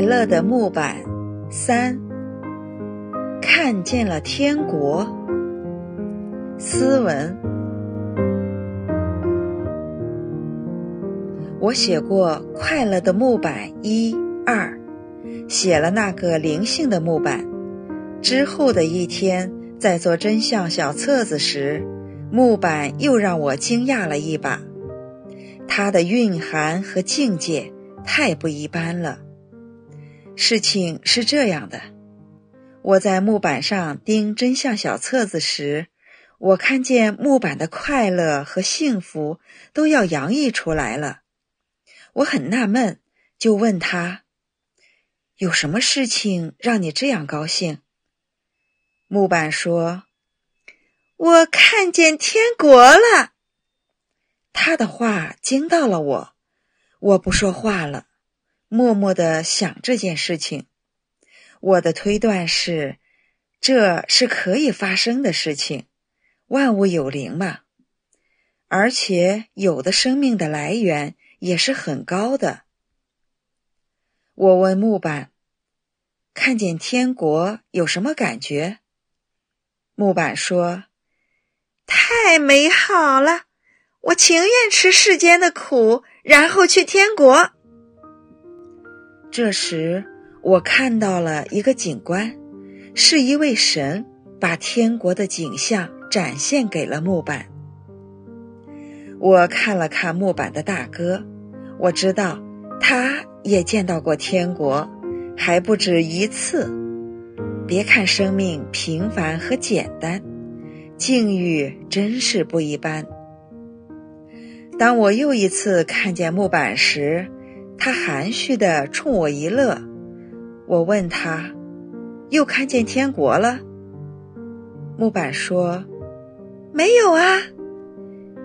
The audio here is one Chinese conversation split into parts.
快乐的木板三，看见了天国。斯文，我写过快乐的木板一二，写了那个灵性的木板。之后的一天，在做真相小册子时，木板又让我惊讶了一把，它的蕴含和境界太不一般了。事情是这样的，我在木板上钉真相小册子时，我看见木板的快乐和幸福都要洋溢出来了。我很纳闷，就问他：“有什么事情让你这样高兴？”木板说：“我看见天国了。”他的话惊到了我，我不说话了。默默的想这件事情，我的推断是，这是可以发生的事情。万物有灵嘛，而且有的生命的来源也是很高的。我问木板：“看见天国有什么感觉？”木板说：“太美好了，我情愿吃世间的苦，然后去天国。”这时，我看到了一个景观，是一位神把天国的景象展现给了木板。我看了看木板的大哥，我知道他也见到过天国，还不止一次。别看生命平凡和简单，境遇真是不一般。当我又一次看见木板时，他含蓄地冲我一乐，我问他：“又看见天国了？”木板说：“没有啊，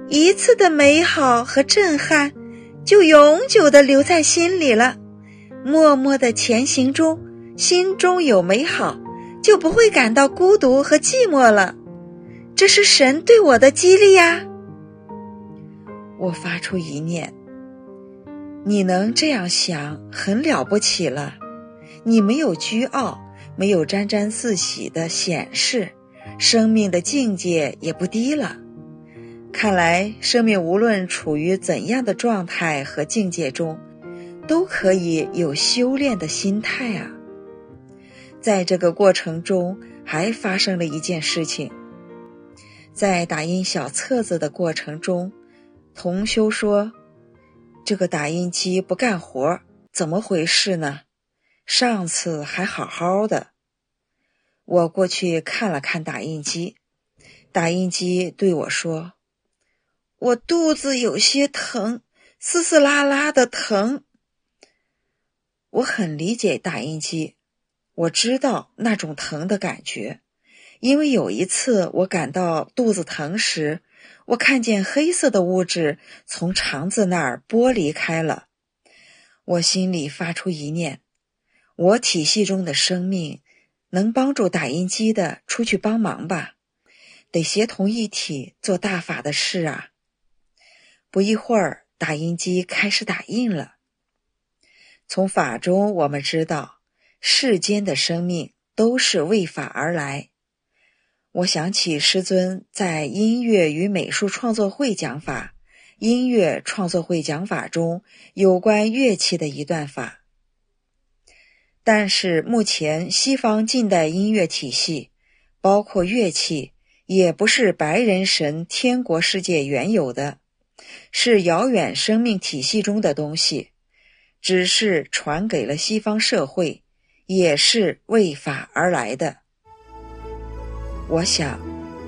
一次的美好和震撼，就永久地留在心里了。默默的前行中，心中有美好，就不会感到孤独和寂寞了。这是神对我的激励呀。”我发出一念。你能这样想，很了不起了。你没有倨傲，没有沾沾自喜的显示，生命的境界也不低了。看来，生命无论处于怎样的状态和境界中，都可以有修炼的心态啊。在这个过程中，还发生了一件事情。在打印小册子的过程中，同修说。这个打印机不干活，怎么回事呢？上次还好好的。我过去看了看打印机，打印机对我说：“我肚子有些疼，嘶嘶啦啦的疼。”我很理解打印机，我知道那种疼的感觉，因为有一次我感到肚子疼时。我看见黑色的物质从肠子那儿剥离开了，我心里发出一念：我体系中的生命能帮助打印机的出去帮忙吧？得协同一体做大法的事啊！不一会儿，打印机开始打印了。从法中我们知道，世间的生命都是为法而来。我想起师尊在音乐与美术创作会讲法《音乐创作会讲法》中有关乐器的一段法。但是目前西方近代音乐体系，包括乐器，也不是白人神天国世界原有的，是遥远生命体系中的东西，只是传给了西方社会，也是为法而来的。我想，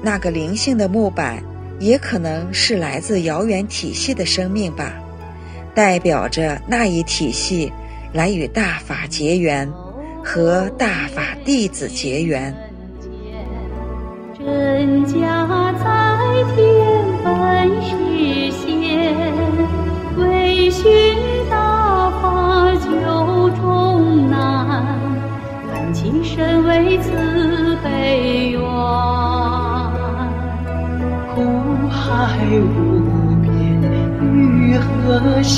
那个灵性的木板也可能是来自遥远体系的生命吧，代表着那一体系来与大法结缘，和大法弟子结缘。真假在天本是仙，为寻大法救众难，恳请身为此海无边，鱼何羡？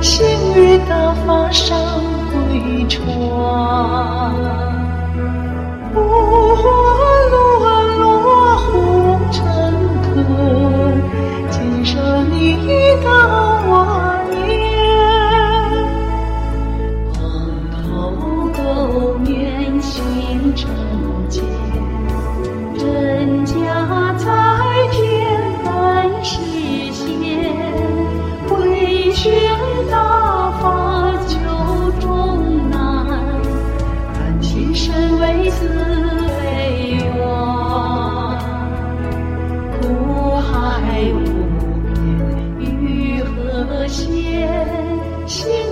心月打发上归船。慈悲愿，苦海无边，欲何闲？